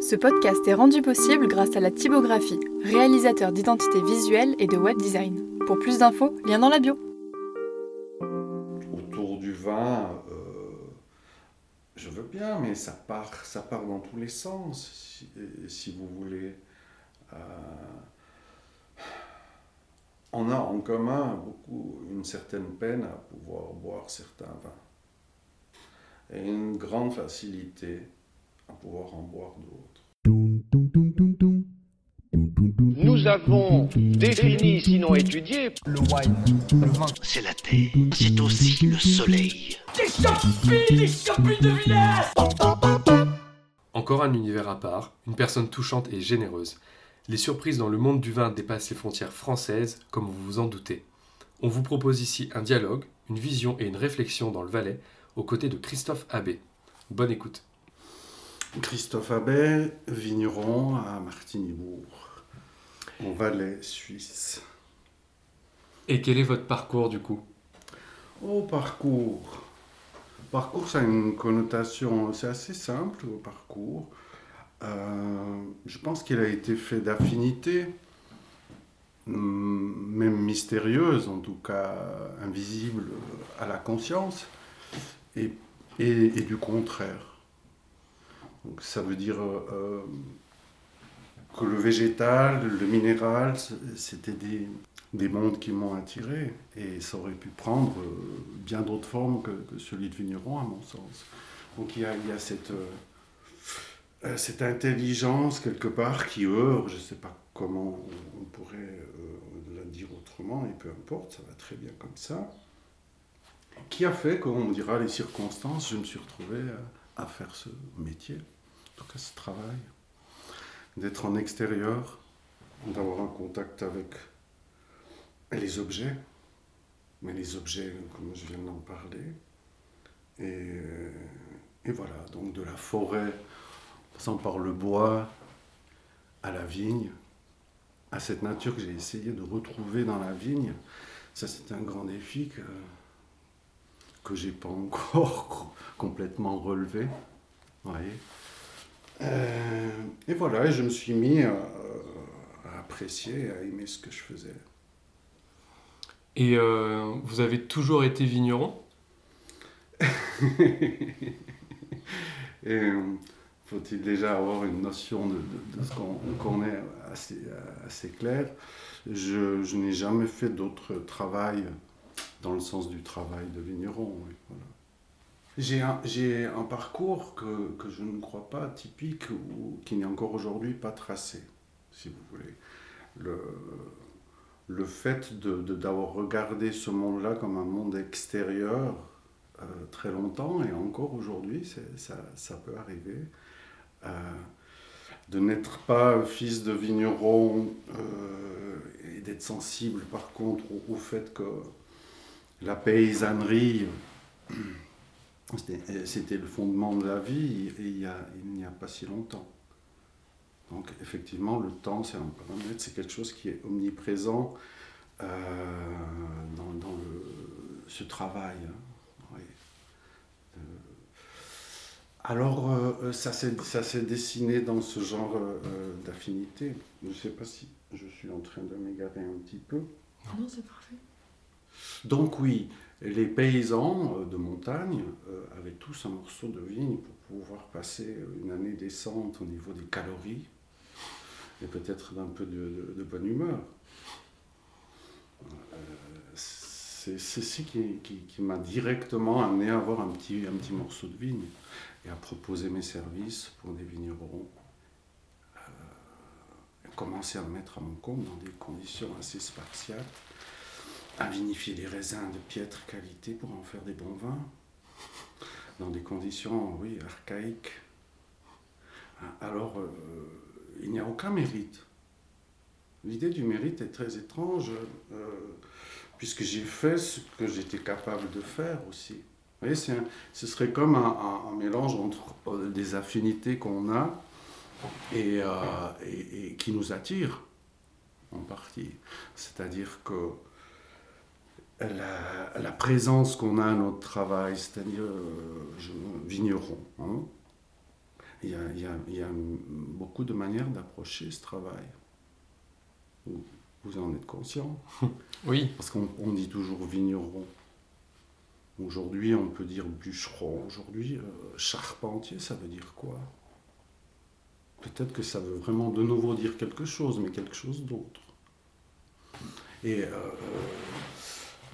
Ce podcast est rendu possible grâce à la typographie, réalisateur d'identité visuelle et de web design. Pour plus d'infos, lien dans la bio. Autour du vin, euh, je veux bien, mais ça part, ça part dans tous les sens, si, vous voulez. Euh, on a en commun beaucoup une certaine peine à pouvoir boire certains vins et une grande facilité à pouvoir en boire d'autres. Nous avons défini, sinon étudié, Le wine, le vin. C'est la terre, c'est aussi le soleil. Encore un univers à part, une personne touchante et généreuse. Les surprises dans le monde du vin dépassent les frontières françaises, comme vous vous en doutez. On vous propose ici un dialogue, une vision et une réflexion dans le Valais, aux côtés de Christophe Abbé. Bonne écoute. Christophe Abbé, vigneron à Martigny-Bourg, au Valais suisse. Et quel est votre parcours du coup? Au parcours. Parcours, ça a une connotation, c'est assez simple au parcours. Euh, je pense qu'il a été fait d'affinités, hum, même mystérieuses, en tout cas invisibles à la conscience, et, et- et du contraire. Donc, ça veut dire euh, que le végétal, le minéral, c'était des, des mondes qui m'ont attiré, et ça aurait pu prendre euh, bien d'autres formes que, celui de vigneron, à mon sens. Donc il y a, cette... euh, euh, intelligence quelque part qui œuvre, je ne sais pas comment on, pourrait euh, la dire autrement, et peu importe, ça va très bien comme ça, qui a fait, comme on dira, les circonstances, je me suis retrouvé à faire ce métier, en tout cas ce travail, d'être en extérieur, d'avoir un contact avec les objets, mais les objets, comme je viens d'en parler, et, et voilà, donc de la forêt passant par le bois, à la vigne, à cette nature que j'ai essayé de retrouver dans la vigne. Ça, c'est un grand défi que, que j'ai pas encore complètement relevé. Vous voyez. Euh, et voilà, et je me suis mis à, à apprécier, à aimer ce que je faisais. Et euh, vous avez toujours été vigneron? Euh, faut-il déjà avoir une notion de, de- de ce qu'on est assez, assez clair? Je, je n'ai jamais fait d'autre travail dans le sens du travail de vigneron. oui, voilà. J'ai un, un parcours que, que je ne crois pas typique ou qui n'est encore aujourd'hui pas tracé, si vous voulez. Le, le fait d'avoir regardé ce monde-là comme un monde extérieur euh, très longtemps et encore aujourd'hui, ça, ça peut arriver. Euh, de n'être pas fils de vigneron euh, et d'être sensible par contre au fait que la paysannerie, c'était- le fondement de la vie et il y a- il n'y a pas si longtemps. Donc effectivement, le temps, c'est un paramètre, c'est quelque chose qui est omniprésent euh, dans, dans le- ce travail. hein. Oui. Euh, alors, euh, ça s'est ça s'est dessiné dans ce genre d'affinité. Je ne sais pas si je suis en train de m'égarer un petit peu. Non, c'est parfait. Donc oui, les paysans euh, de montagne euh, avaient tous un morceau de vigne pour pouvoir passer une année décente au niveau des calories et peut-être d'un peu de, bonne humeur. Euh, C'est ceci qui, m'a directement amené à avoir un petit, un petit morceau de vigne et à proposer mes services pour des vignerons. Euh, commencer à me mettre à mon compte dans des conditions assez spartiates à vinifier des raisins de piètre qualité pour en faire des bons vins, dans des conditions, oui, archaïques. Alors, euh, il n'y a aucun mérite. L'idée du mérite est très étrange, euh, puisque j'ai fait ce que j'étais capable de faire aussi. Vous voyez, un- ce serait comme un, mélange entre euh, des affinités qu'on a et, et- et qui nous attirent, en partie. C'est-à-dire que la, la présence qu'on a à notre travail, c'est-à-dire euh, vigneron, hein, il y a, il y a- il y a beaucoup de manières d'approcher ce travail. Vous, en êtes conscient? Oui, Parce qu'on on dit toujours vigneron. Aujourd'hui, on peut dire bûcheron. Aujourd'hui, euh, charpentier, ça veut dire quoi? Peut-être que ça veut vraiment de nouveau dire quelque chose, mais quelque chose d'autre. Et euh,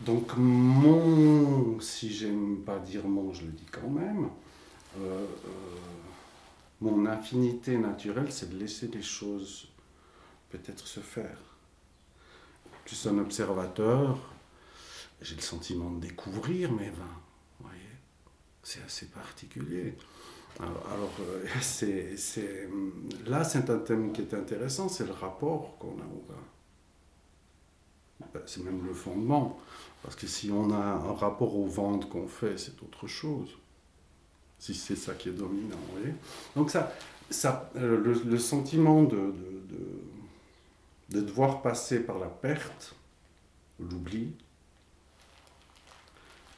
donc, mon, si j'aime pas dire mon, je le dis quand même, euh, euh, mon affinité naturelle, c'est de laisser les choses peut-être se faire. Suis un observateur, j'ai le sentiment de découvrir mes vins. voyez. C'est assez particulier. Alors, alors, euh, c'est- là, c'est un thème qui est intéressant, c'est le rapport qu'on a au vin. Ben, C'est même le fondement. Parce que si on a un rapport aux ventes qu'on fait, c'est autre chose. Si c'est ça qui est dominant, vous. Donc ça, ça, euh, le, sentiment de, de- de- de devoir passer par la perte, l'oubli,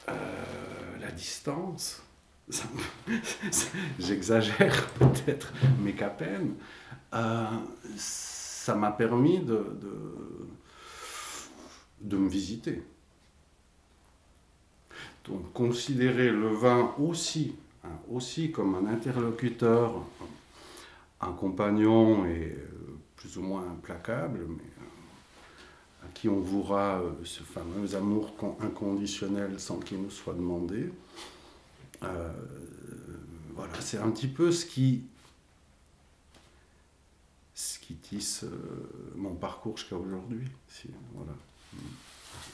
euh, la distance, j'exagère peut-être, mais qu'à peine, euh, ça m'a permis de, de, me visiter. Donc considérer le vin aussi, hein, aussi comme un interlocuteur, un compagnon et euh, plus ou moins implacable, mais euh, à qui on vouera euh, ce fameux amour con- inconditionnel sans qu'il nous soit demandé. Voilà, c'est un petit peu ce qui, ce qui tisse mon parcours jusqu'à aujourd'hui. Voilà.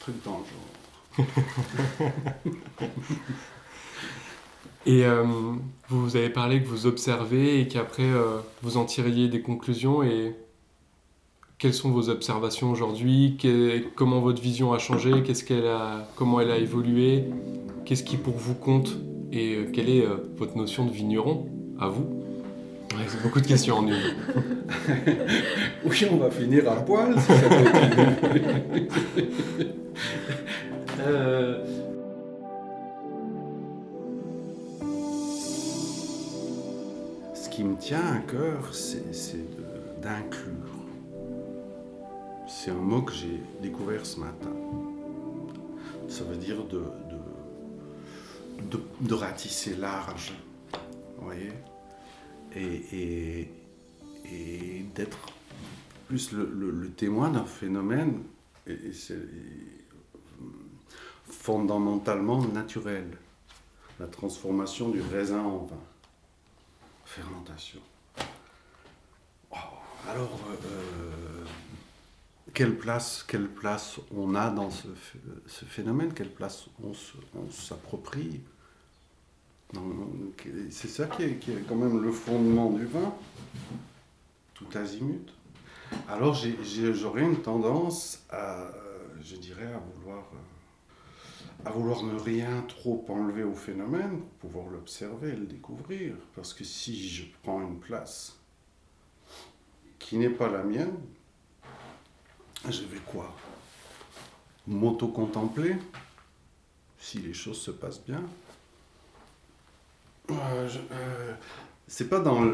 Truc dans le genre. Et euh, vous avez parlé que vous observez et qu'après euh, vous en tiriez des conclusions. Et quelles sont vos observations aujourd'hui? Comment votre vision a changé? Comment elle a évolué? Qu'est-ce qui pour vous compte? Et euh, quelle est euh, votre notion de vigneron à vous? Ouais, C'est beaucoup de questions en une. Oui, on va finir à poil si ça continue. Euh, Ce qui me tient à cœur, c'est d'inclure. C'est un mot que j'ai découvert ce matin. Ça veut dire de, de, de, de ratisser large. Vous voyez? Et, et, d'être plus le, témoin d'un phénomène euh, fondamentalement naturel. La transformation du raisin en vin. Fermentation. Alors, euh, quelle, place, quelle place on a dans ce, ce phénomène? Quelle place on s'approprie? C'est ça qui est, qui est quand même le fondement du vin, tout azimut. Alors j'aurais une tendance à, je dirais, à vouloir, à vouloir ne rien trop enlever au phénomène pour pouvoir l'observer le découvrir. Parce que si je prends une place qui n'est pas la mienne, je vais quoi? M'auto-contempler si les choses se passent bien. Euh, euh, c'est pas dans,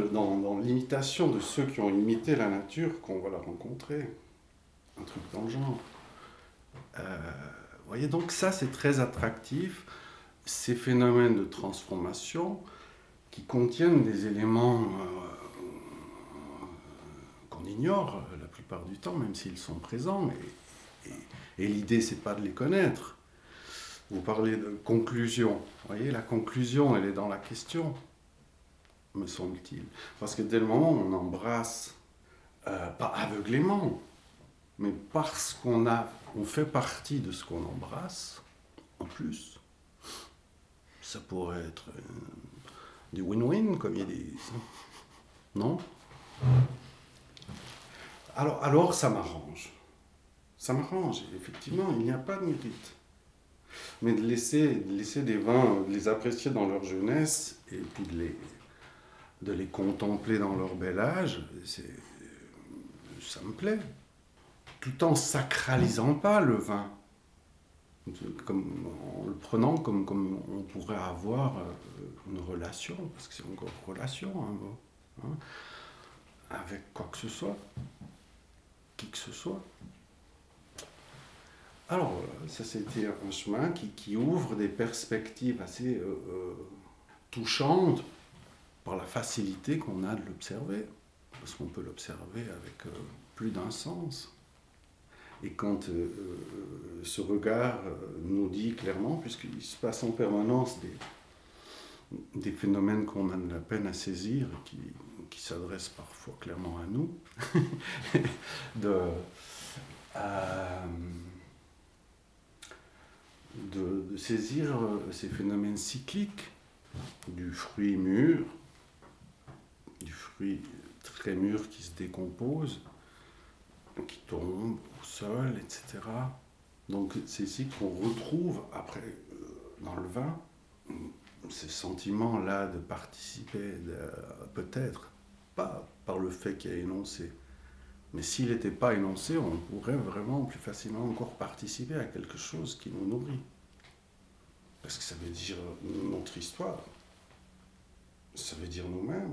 l'imitation de ceux qui ont imité la nature qu'on va la rencontrer. Un truc dans le genre. Euh, voyez, donc ça c'est très attractif. Ces phénomènes de transformation qui contiennent des éléments qu'on ignore la plupart du temps, même s'ils sont présents. Et l'idée, c'est pas de les connaître. Vous parlez de conclusion. Vous voyez, la conclusion, elle est dans la question, me semble-t-il. Parce que dès le moment où on embrasse, euh, pas aveuglément, mais parce qu'on a, on fait partie de ce qu'on embrasse, en plus, ça pourrait être du win-win, comme ils disent. Non? Alors, alors, ça m'arrange. Ça m'arrange, effectivement, il n'y a pas de mérite. Mais de laisser, laisser des vins, de les apprécier dans leur jeunesse et puis de les, de les contempler dans leur bel âge, ça me plaît. Tout en sacralisant pas le vin. Comme, en le prenant comme, comme on pourrait avoir euh, une relation, parce que c'est encore relation, hein, avec quoi que ce soit, qui que ce soit. Alors, ça c'était un chemin qui, qui ouvre des perspectives assez euh, euh, touchantes par la facilité qu'on a de l'observer, parce qu'on peut l'observer avec euh, plus d'un sens. Et quand ce regard nous dit clairement, puisqu'il se passe en permanence des, des phénomènes qu'on a de la peine à saisir, qui, qui s'adressent parfois clairement à nous, de, de, saisir euh, ces phénomènes cycliques du fruit mûr, du fruit très mûr qui se décompose, qui tombe au sol, etc. Donc c'est ici qu'on retrouve, après, euh, dans le vin, ce sentiment-là de participer, peut-être, pas par le fait qu'il a énoncé, mais s'il n'était pas énoncé, on pourrait vraiment plus facilement encore participer à quelque chose qui nous nourrit. Parce que ça veut dire notre histoire, ça veut dire nous-mêmes.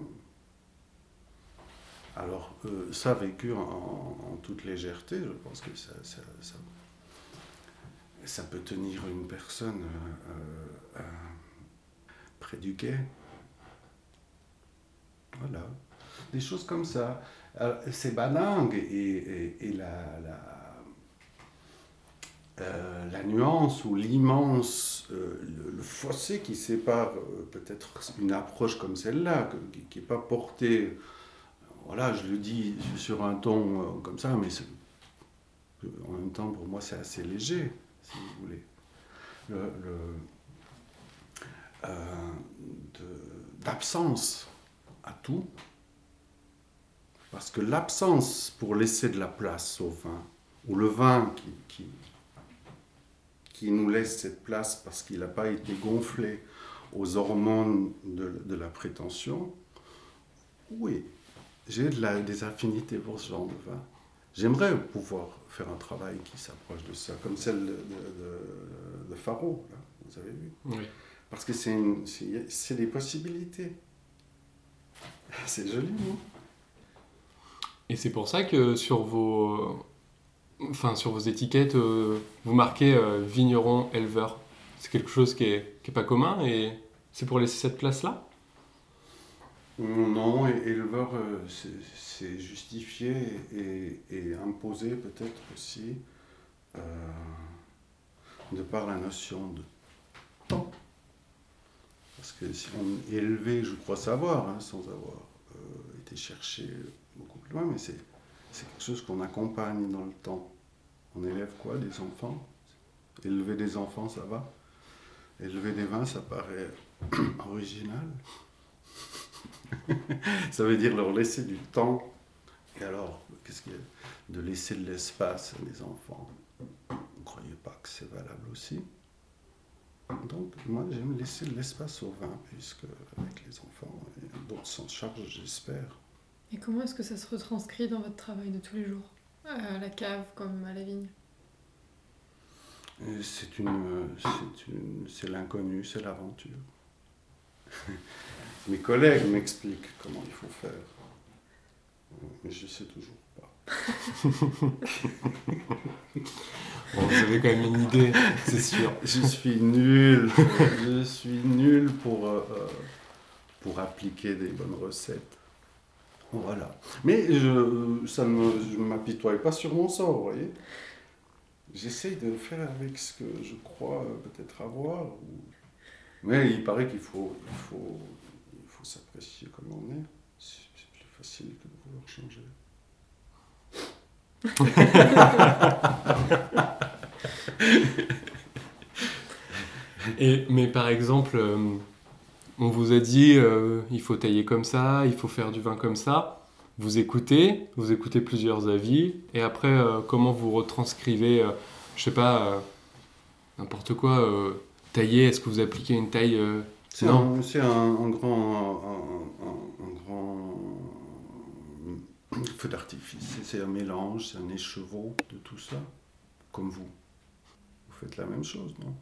Alors, euh, ça vécu en, toute légèreté, je pense que ça, peut tenir une personne euh, euh, près du quai. Voilà. Des choses comme ça. Alors, C'est banang et, euh, la nuance ou l'immense, euh, le, fossé qui sépare euh, peut-être une approche comme celle-là, qui n'est pas portée voilà, je le dis sur un ton euh, comme ça, mais en même temps, pour moi, c'est assez léger, si vous voulez. Euh, d'absence à tout. Parce que l'absence pour laisser de la place au vin, ou le vin qui, qui, qui nous laisse cette place parce qu'il n'a pas été gonflé aux hormones de, de la prétention, oui, j'ai de des affinités pour ce genre de vin. J'aimerais pouvoir faire un travail qui s'approche de ça, comme celle de, de, de- de Faro, là, vous avez vu. Oui. Parce que c'est des possibilités. C'est joli, non? Et c'est pour ça que sur vos, enfin, sur vos étiquettes, euh, vous marquez euh, vigneron éleveur. C'est quelque chose qui est, qui est pas commun et c'est pour laisser cette place-là? Non, éleveur, euh, c'est- justifié et, imposé peut-être aussi euh, de par la notion de temps. Parce que si on est élevé, je crois savoir, hein, sans avoir euh, été beaucoup loin, mais c'est c'est quelque chose qu'on accompagne dans le temps. On élève quoi Des enfants? Élever des enfants, ça va? Élever des vins, ça paraît original. Ça veut dire leur laisser du temps. Et alors, qu'est-ce qu'il y a? De laisser de l'espace à des enfants. Vous ne croyez pas que c'est valable aussi Donc, moi, j'aime laisser de l'espace au vin, puisque avec les enfants, d'autres s'en chargent, j'espère. Et comment est-ce que ça se retranscrit dans votre travail de tous les jours À la cave comme à la vigne C'est une, c'est une, c'est l'inconnu, c'est l'aventure. Mes collègues m'expliquent comment il faut faire, mais je sais toujours pas. Bon, Vous avez quand même une idée, c'est sûr. Je suis nul, je suis nul pour, euh, euh, pour appliquer des bonnes recettes. Voilà. Mais je, ça ne m'apitoie pas sur mon sort, vous voyez. J'essaye de faire avec ce que je crois euh, peut-être avoir. Mais il paraît qu'il faut, il faut, il faut s'apprécier comme on est. C'est c'est plus facile que de vouloir changer. Et, mais par exemple, euh, on vous a dit euh, il faut tailler comme ça, il faut faire du vin comme ça. Vous écoutez, vous écoutez plusieurs avis, et après, euh, comment vous retranscrivez, euh, je sais pas, n'importe quoi, tailler, est-ce que vous appliquez une taille C'est un, c'est un, un grand, un grand feu d'artifice. C'est un mélange, c'est un écheveau de tout ça, comme vous. Vous faites la même chose, non?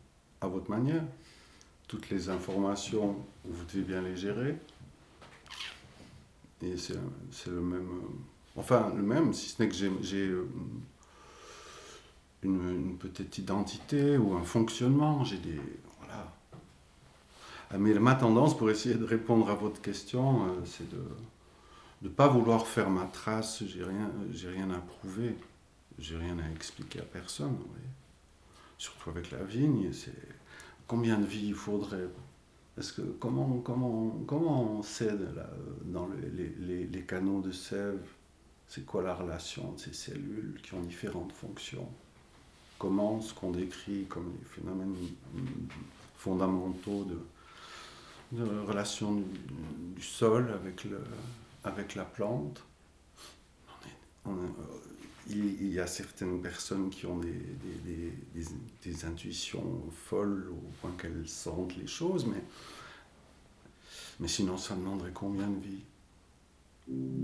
À votre manière. Toutes les informations, vous devez bien les gérer. Et c'est le même. euh, Enfin, le même, si ce n'est que j'ai- euh, une, petite identité ou un fonctionnement. J'ai des. Voilà. Ah, Mais ma tendance, pour essayer de répondre à votre question, euh, c'est de ne pas vouloir faire ma trace. J'ai rien, rien à prouver. J'ai rien à expliquer à personne. Surtout avec la vigne, c'est combien de vies il faudrait. Que comment, comment, comment on là, dans le- les, les- les canaux de sève C'est quoi la relation de ces cellules qui ont différentes fonctions? Comment ce qu'on décrit comme les phénomènes fondamentaux de, relation du, sol avec, le, avec la plante? Il, y a certaines personnes qui ont des, des- des- des- intuitions folles au point qu'elles sentent les choses, mais, mais sinon ça demanderait combien de vies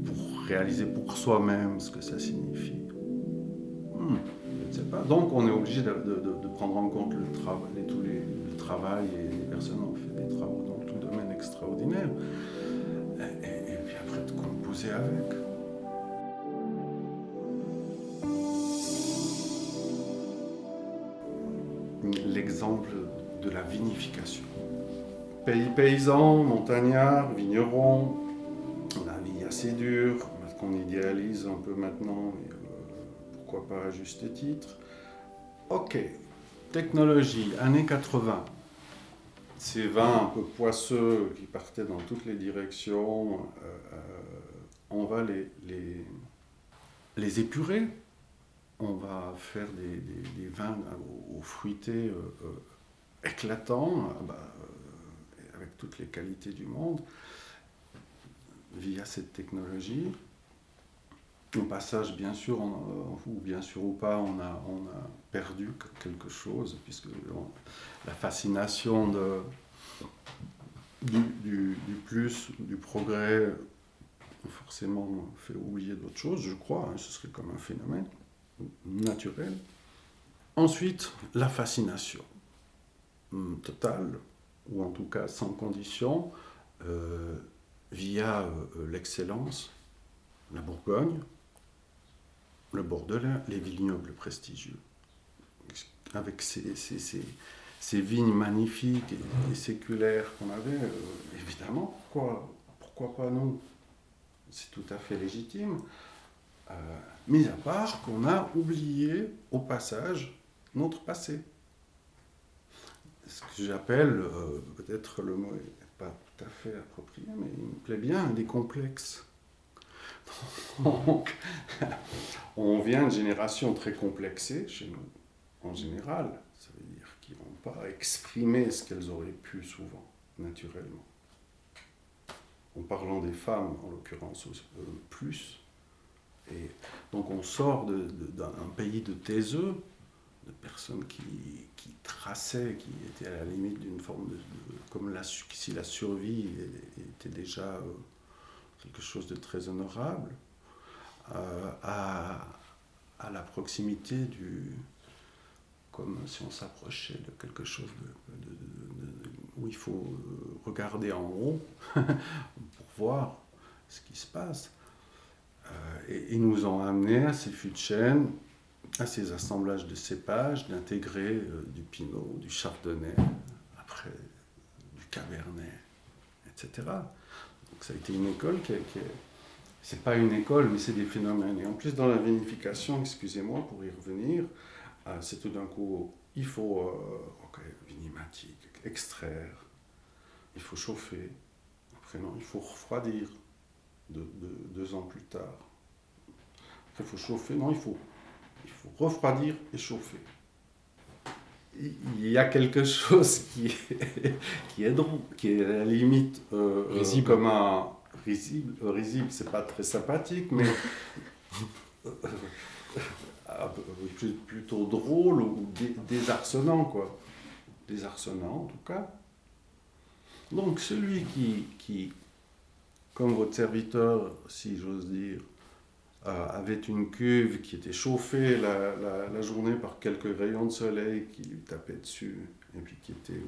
pour réaliser pour soi-même ce que ça signifie? Hmm, je ne sais pas. Donc on est obligé de, de- prendre en compte le, travail, les- tous les, et les personnes ont fait des travaux dans tout domaine extraordinaire. Et, et- et puis après de composer avec. L'exemple de la vinification. Pays paysan, montagnard, vigneron, la vie assez dure, qu'on idéalise un peu maintenant, euh, pourquoi pas à juste titre. Ok, technologie, années 80. Ces vins un peu poisseux qui partaient dans toutes les directions, euh, euh, on va les, les épurer on va faire des, vins aux, fruités euh, euh, éclatants, euh, bah, euh, avec toutes les qualités du monde, via cette technologie. Au passage, bien sûr, ou bien sûr ou pas, on a, perdu quelque chose, puisque la fascination du plus, du progrès, forcément fait oublier d'autres choses, je crois, hein, ce serait comme un phénomène naturel. Ensuite, la fascination hum, totale, ou en tout cas sans condition, euh, via euh, l'excellence, la Bourgogne, le Bordelais, les vignobles prestigieux, avec ces, vignes magnifiques et, et séculaires qu'on avait, euh, évidemment, pourquoi, pourquoi pas nous? C'est tout à fait légitime. Euh, mis à part qu'on a oublié au passage notre passé. Ce que j'appelle, euh, peut-être le mot n'est pas tout à fait approprié, mais il me plaît bien, des complexes. Donc, on vient de générations très complexées chez nous, en général. Ça veut dire qu'ils ne vont pas exprimer ce qu'elles auraient pu souvent, naturellement. En parlant des femmes, en l'occurrence, euh, plus. Et donc on sort d'un pays de taiseux, de personnes qui, traçaient, qui étaient à la limite d'une forme de, comme si la survie était déjà euh, quelque chose de très honorable, euh, à, la proximité du, comme si on s'approchait de quelque chose où il faut regarder en haut pour voir ce qui se passe. Euh, et ils nous ont amené à ces fûts de chêne, à ces assemblages de cépages, d'intégrer euh, du pinot, du chardonnay, après du cabernet, etc. Donc ça a été une école qui, qui est- c'est pas une école, mais c'est des phénomènes. Et en plus, dans la vinification, excusez-moi pour y revenir, euh, c'est tout d'un coup, il faut, ok, vinimatique, extraire, il faut chauffer, après non, il faut refroidir, de- de- deux ans plus tard. Après, il faut chauffer, non, il faut, il faut refroidir et chauffer. Il y a quelque chose qui est, qui est drôle, qui est à la limite euh, euh, Risible. comme un risible. euh, risible, c'est pas très sympathique, mais plutôt drôle ou dé- désarçonnant, quoi. Désarçonnant, en tout cas. Donc, celui qui, qui comme votre serviteur, si j'ose dire, euh, avait une cuve qui était chauffée la, journée par quelques rayons de soleil qui lui tapaient dessus et puis qui était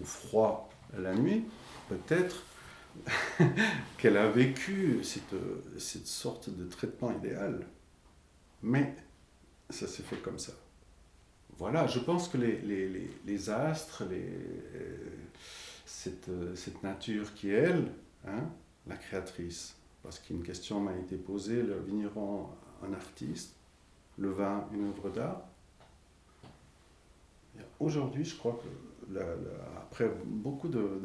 au, froid la nuit, peut-être qu'elle a vécu cette, cette sorte de traitement idéal. Mais ça s'est fait comme ça. Voilà, je pense que les, les, les, les astres, euh, cette, cette, nature qui est elle, hein, la créatrice, parce qu'une question m'a été posée, le vigneron, un artiste, le vin, une œuvre d'art. Aujourd'hui, je crois que après beaucoup de,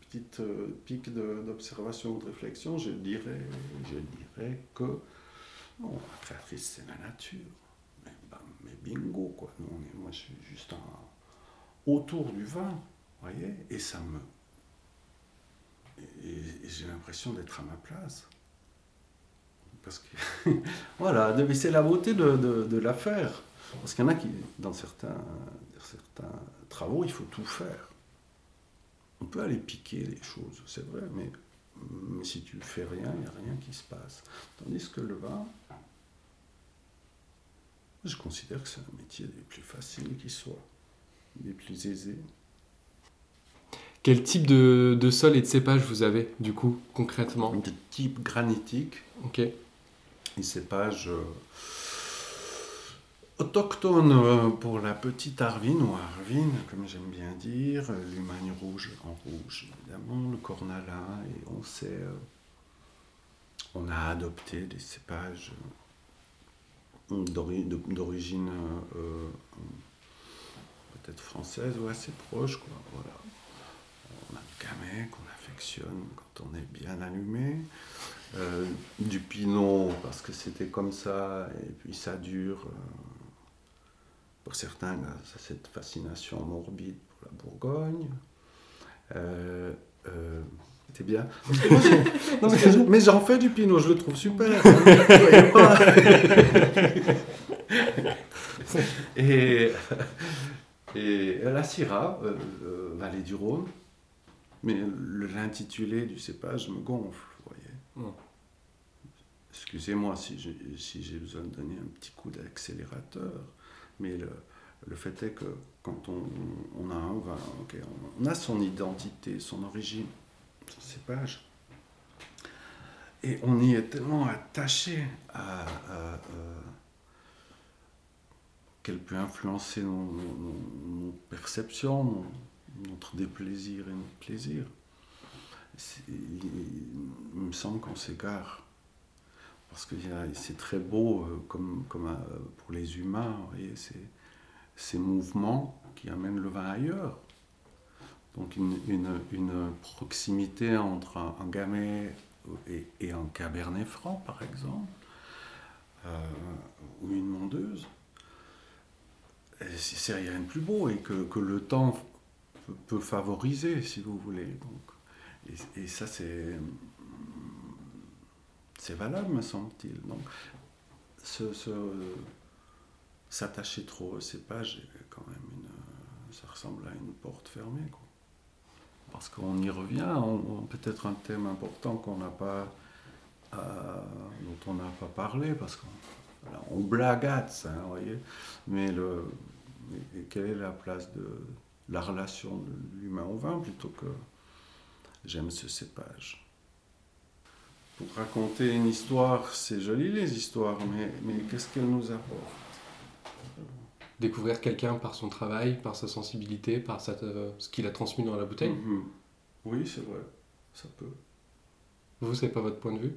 petites euh, pics d'observation ou de réflexion, je dirais, que la créatrice, c'est la nature. Mais, mais, bingo, quoi. Moi, je suis juste autour du vin, voyez, et ça me. Et, j'ai l'impression d'être à ma place. Parce que. voilà, c'est la beauté de, de, l'affaire. Parce qu'il y en a qui, dans certains, certains travaux, il faut tout faire. On peut aller piquer les choses, c'est vrai, mais, mais si tu fais rien, il n'y a rien qui se passe. Tandis que le vin, je considère que c'est un métier des plus faciles qui soit, des plus aisés. Quel type de, de, sol et de cépage vous avez, du coup, concrètement De type granitique. Ok. Les cépages euh, autochtones pour la petite Arvine, ou Arvine, comme j'aime bien dire, l'humagne rouge en rouge, évidemment, le cornalin, et on sait, euh, on a adopté des cépages d'origine euh, peut-être française ou assez proche. Quoi. Voilà. Qu'on affectionne quand on est bien allumé. Euh, du pinot parce que c'était comme ça et puis ça dure. Euh, pour certains, ça cette fascination morbide pour la Bourgogne. Euh, c'était bien. non, mais, mais j'en fais du pinot, je le trouve super. et, et la Syrah, euh, euh, vallée du Rhône, mais l'intitulé du cépage me gonfle, vous voyez. Mm. Excusez-moi si j'ai si besoin de donner un petit coup d'accélérateur, mais le, le, fait est que quand on, on a un vin, okay, on a son identité, son origine, son cépage. Et on y est tellement attaché à, à, à qu'elle peut influencer nos, nos, nos perceptions, nos, notre déplaisir et notre plaisir. Il, me semble qu'on s'égare. Parce que c'est très beau, euh, comme, comme euh, pour les humains, voyez, ces mouvements qui amènent le vin ailleurs. Donc une, une, proximité entre un, un gamay et, et, un cabernet franc, par exemple, euh, ou une mondeuse. C'est rien de plus beau et que, que le temps peut, peut, favoriser, si vous voulez. Donc, et, et ça, c'est c'est valable, me semble-t-il. Donc, s'attacher ce, trop au cépage, quand même une, ça ressemble à une porte fermée. Quoi parce qu'on y revient, peut-être un thème important qu'on n'a pas, euh, dont on n'a pas parlé, parce qu'on on blagate, hein, voyez, mais le, mais quelle est la place de la relation de l'humain au vin plutôt que j'aime ce cépage. Pour raconter une histoire, c'est joli les histoires, mais, mais qu'est-ce qu'elles nous apportent? Découvrir quelqu'un par son travail, par sa sensibilité, par sa, euh, ce qu'il a transmis dans la bouteille? Mm -hmm. Oui, c'est vrai, ça peut. Vous, c'est pas votre point de vue?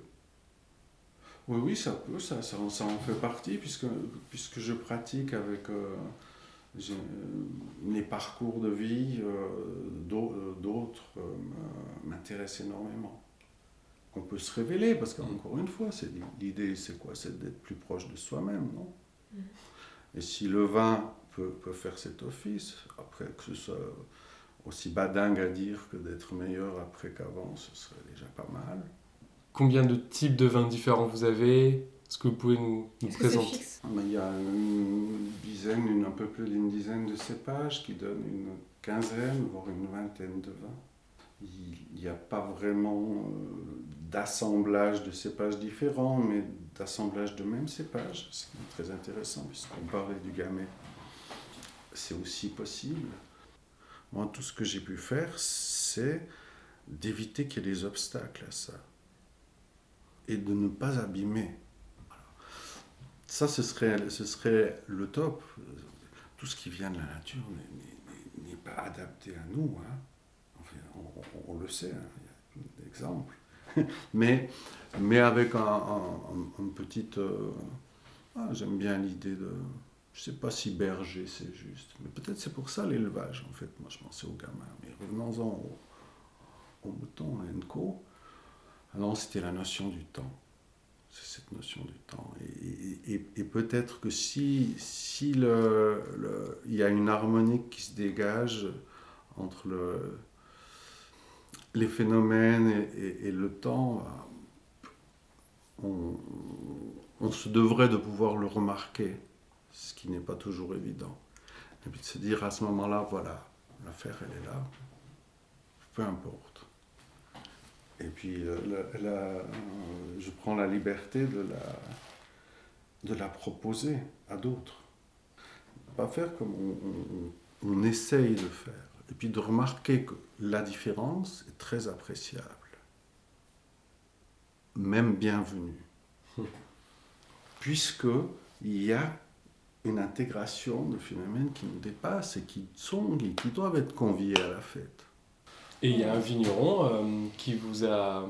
Oui, oui, ça peut, ça, ça, ça, en fait partie, puisque, puisque je pratique avec euh, les parcours de vie euh, d'autres euh, m'intéressent énormément. On peut se révéler, parce qu'encore une fois, l'idée, c'est quoi? C'est d'être plus proche de soi-même, non? Mm -hmm. Et si le vin peut, peut, faire cet office, après que ce soit aussi badingue à dire que d'être meilleur après qu'avant, ce serait déjà pas mal. Combien de types de vins différents vous avez? Est-ce que vous pouvez nous, nous présenter Il y a une dizaine, une, un peu plus d'une dizaine de cépages qui donnent une quinzaine, voire une vingtaine de vins. Il n'y a pas vraiment euh, d'assemblage de cépages différents, mais d'assemblage de mêmes cépages, ce qui est très intéressant, puisqu'on parlait du gamay. C'est aussi possible. Moi, tout ce que j'ai pu faire, c'est d'éviter qu'il y ait des obstacles à ça et de ne pas abîmer. Ça, ce serait, ce serait le top. Tout ce qui vient de la nature n'est- pas adapté à nous. hein. Enfin, on, le sait, hein, il y a d'exemples. mais, mais avec un, un- petite... euh, ah, J'aime bien l'idée de... Je sais pas si berger c'est juste, mais peut-être c'est pour ça l'élevage en fait. Moi je pensais aux gamins. Mais revenons-en au, au mouton, à Enco. Non, c'était la notion du temps. Cette notion du temps. Et, et- peut-être que si, si le, le- il y a une harmonique qui se dégage entre le, les phénomènes et le temps, on, on se devrait de pouvoir le remarquer, ce qui n'est pas toujours évident. Et puis de se dire à ce moment-là, voilà, l'affaire elle est là, peu importe. Et puis euh, la- euh, je prends la liberté de la, de la proposer à d'autres. Pas faire comme on, on- on essaye de faire. Et puis de remarquer que la différence est très appréciable. Même bienvenue. Puisque il y a une intégration de phénomènes qui nous dépassent et qui sont et qui doivent être conviés à la fête. Et il y a un vigneron euh, qui vous a.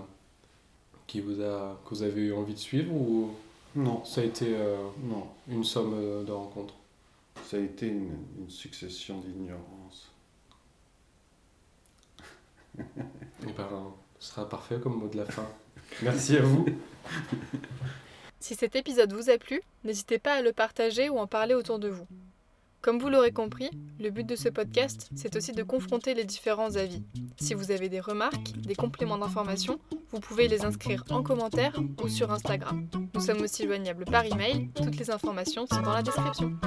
qui vous a. que vous avez eu envie de suivre ou Non, ça a été euh, non. une somme euh, de rencontres? Ça a été une, une succession d'ignorance. Eh ben, ce sera parfait comme mot de la fin. Merci à vous. Si cet épisode vous a plu, n'hésitez pas à le partager ou en parler autour de vous. Comme vous l'aurez compris, le but de ce podcast, c'est aussi de confronter les différents avis. Si vous avez des remarques, des compléments d'information, vous pouvez les inscrire en commentaire ou sur Instagram. Nous sommes aussi joignables par email, toutes les informations sont dans la description.